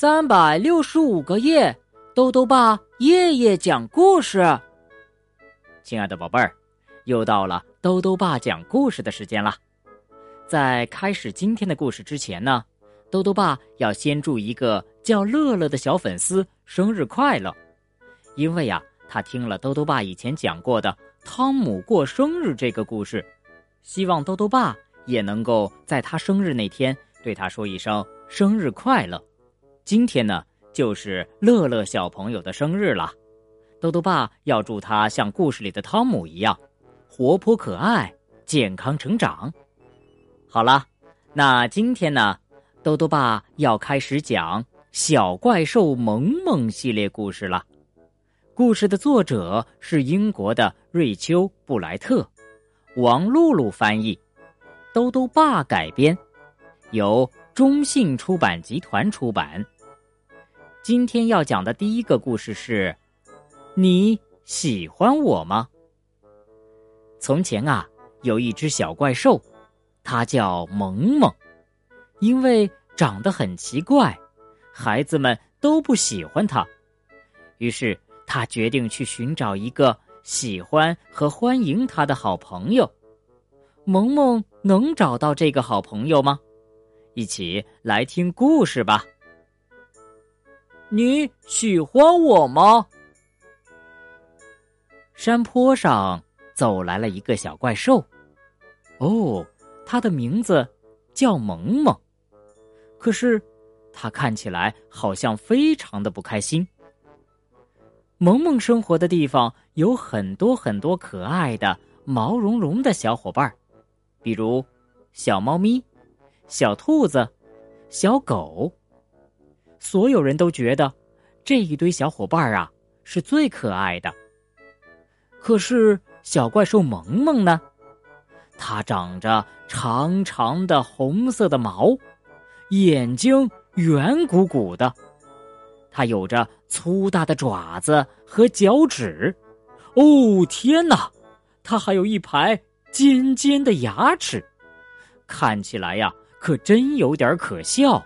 三百六十五个夜，豆豆爸夜夜讲故事。亲爱的宝贝儿，又到了豆豆爸讲故事的时间了。在开始今天的故事之前呢，豆豆爸要先祝一个叫乐乐的小粉丝生日快乐，因为呀，他听了豆豆爸以前讲过的汤姆过生日这个故事，希望豆豆爸也能够在他生日那天对他说一声生日快乐。今天呢，就是乐乐小朋友的生日了。豆豆爸要祝他像故事里的汤姆一样，活泼可爱、健康成长。好了，那今天呢，豆豆爸要开始讲《小怪兽萌萌》系列故事了。故事的作者是英国的瑞秋·布莱特，王露露翻译，豆豆爸改编，由中信出版集团出版。今天要讲的第一个故事是：你喜欢我吗？从前啊，有一只小怪兽，它叫萌萌。因为长得很奇怪，孩子们都不喜欢它。于是，他决定去寻找一个喜欢和欢迎他的好朋友。萌萌能找到这个好朋友吗？一起来听故事吧。你喜欢我吗？山坡上走来了一个小怪兽，哦，它的名字叫萌萌。可是，它看起来好像非常的不开心。萌萌生活的地方有很多很多可爱的毛茸茸的小伙伴，比如小猫咪、小兔子、小狗。所有人都觉得这一堆小伙伴啊是最可爱的。可是小怪兽萌萌呢？它长着长长的红色的毛，眼睛圆鼓鼓的，它有着粗大的爪子和脚趾。哦，天哪！它还有一排尖尖的牙齿，看起来呀，可真有点可笑。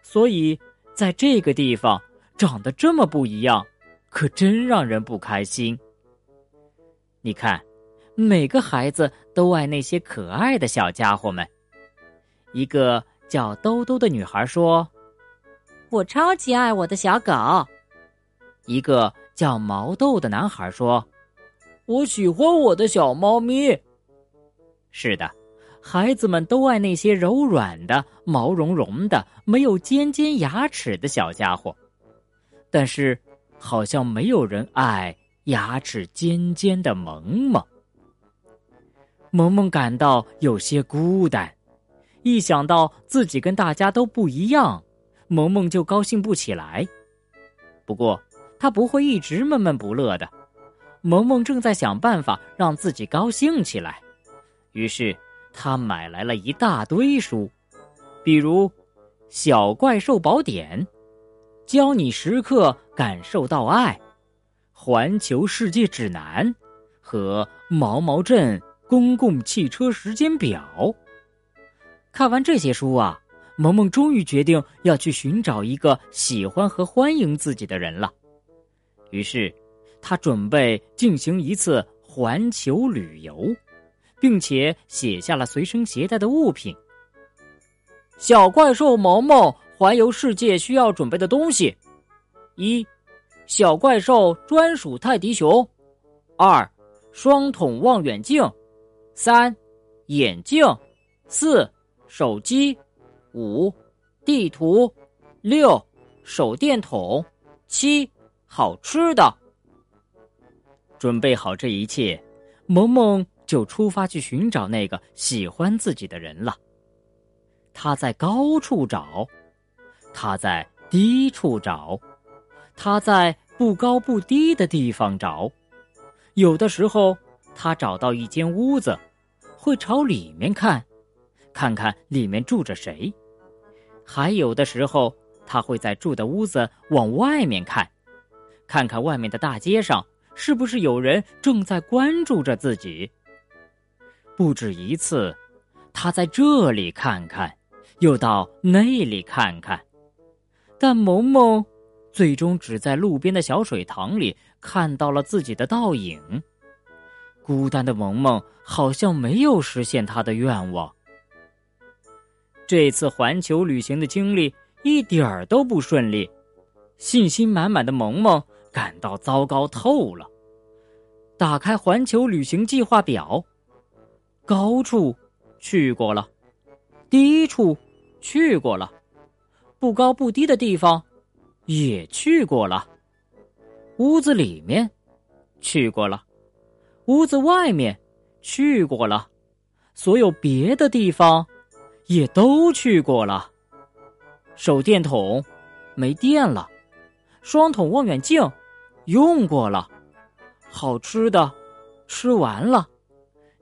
所以。在这个地方长得这么不一样，可真让人不开心。你看，每个孩子都爱那些可爱的小家伙们。一个叫兜兜的女孩说：“我超级爱我的小狗。”一个叫毛豆的男孩说：“我喜欢我的小猫咪。”是的。孩子们都爱那些柔软的、毛茸茸的、没有尖尖牙齿的小家伙，但是好像没有人爱牙齿尖尖的萌萌。萌萌感到有些孤单，一想到自己跟大家都不一样，萌萌就高兴不起来。不过，他不会一直闷闷不乐的。萌萌正在想办法让自己高兴起来，于是。他买来了一大堆书，比如《小怪兽宝典》《教你时刻感受到爱》《环球世界指南》和《毛毛镇公共汽车时间表》。看完这些书啊，萌萌终于决定要去寻找一个喜欢和欢迎自己的人了。于是，他准备进行一次环球旅游。并且写下了随身携带的物品。小怪兽萌萌环游世界需要准备的东西：一、小怪兽专属泰迪熊；二、双筒望远镜；三、眼镜；四、手机；五、地图；六、手电筒；七、好吃的。准备好这一切，萌萌。就出发去寻找那个喜欢自己的人了。他在高处找，他在低处找，他在不高不低的地方找。有的时候，他找到一间屋子，会朝里面看，看看里面住着谁；还有的时候，他会在住的屋子往外面看，看看外面的大街上是不是有人正在关注着自己。不止一次，他在这里看看，又到那里看看。但萌萌最终只在路边的小水塘里看到了自己的倒影。孤单的萌萌好像没有实现他的愿望。这次环球旅行的经历一点儿都不顺利，信心满满的萌萌感到糟糕透了。打开环球旅行计划表，高处去过了，低处去过了，不高不低的地方也去过了，屋子里面去过了，屋子外面去过了，所有别的地方。也都去过了。手电筒没电了，双筒望远镜用过了，好吃的吃完了，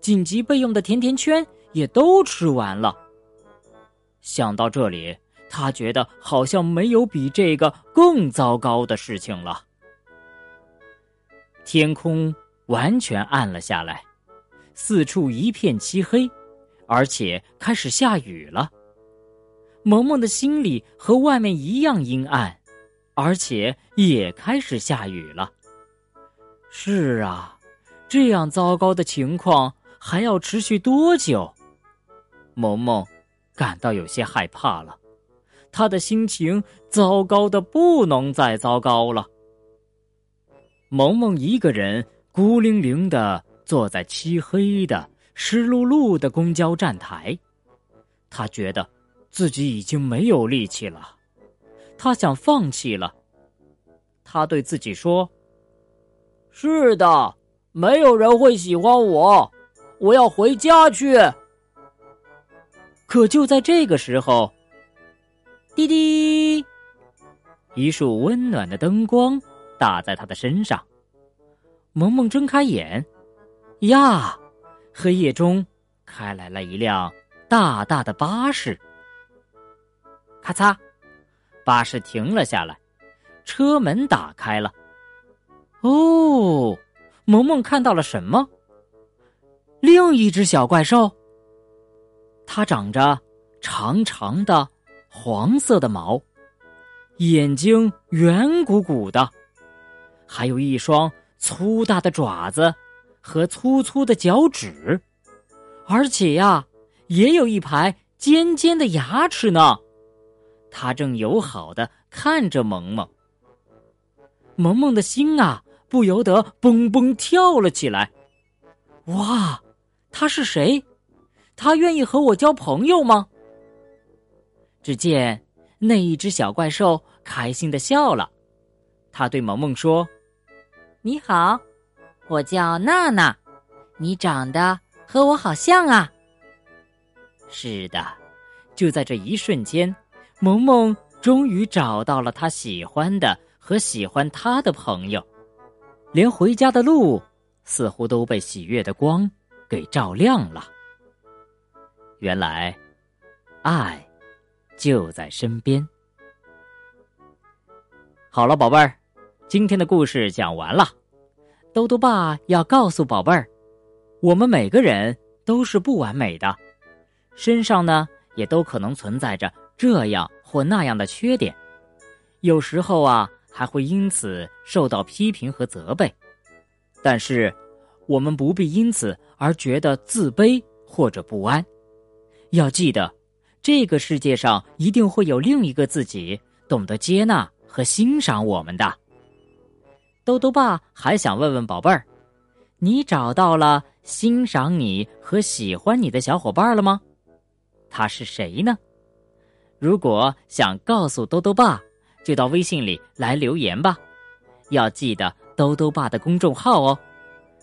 紧急备用的甜甜圈也都吃完了。想到这里，他觉得好像没有比这个更糟糕的事情了。天空完全暗了下来，四处一片漆黑。而且开始下雨了，萌萌的心里和外面一样阴暗，而且也开始下雨了。是啊，这样糟糕的情况还要持续多久？萌萌感到有些害怕了，他的心情糟糕的不能再糟糕了。萌萌一个人孤零零的坐在漆黑的。湿漉漉的公交站台，他觉得自己已经没有力气了，他想放弃了。他对自己说：“是的，没有人会喜欢我，我要回家去。”可就在这个时候，滴滴，一束温暖的灯光打在他的身上。萌萌睁开眼，呀！黑夜中，开来了一辆大大的巴士。咔嚓，巴士停了下来，车门打开了。哦，萌萌看到了什么？另一只小怪兽。它长着长长的黄色的毛，眼睛圆鼓鼓的，还有一双粗大的爪子。和粗粗的脚趾，而且呀，也有一排尖尖的牙齿呢。他正友好的看着萌萌。萌萌的心啊，不由得蹦蹦跳了起来。哇，他是谁？他愿意和我交朋友吗？只见那一只小怪兽开心的笑了，他对萌萌说：“你好。”我叫娜娜，你长得和我好像啊。是的，就在这一瞬间，萌萌终于找到了他喜欢的和喜欢他的朋友，连回家的路似乎都被喜悦的光给照亮了。原来，爱就在身边。好了，宝贝儿，今天的故事讲完了。兜兜爸要告诉宝贝儿，我们每个人都是不完美的，身上呢也都可能存在着这样或那样的缺点，有时候啊还会因此受到批评和责备。但是，我们不必因此而觉得自卑或者不安。要记得，这个世界上一定会有另一个自己，懂得接纳和欣赏我们的。兜兜爸还想问问宝贝儿，你找到了欣赏你和喜欢你的小伙伴了吗？他是谁呢？如果想告诉兜兜爸，就到微信里来留言吧。要记得兜兜爸的公众号哦，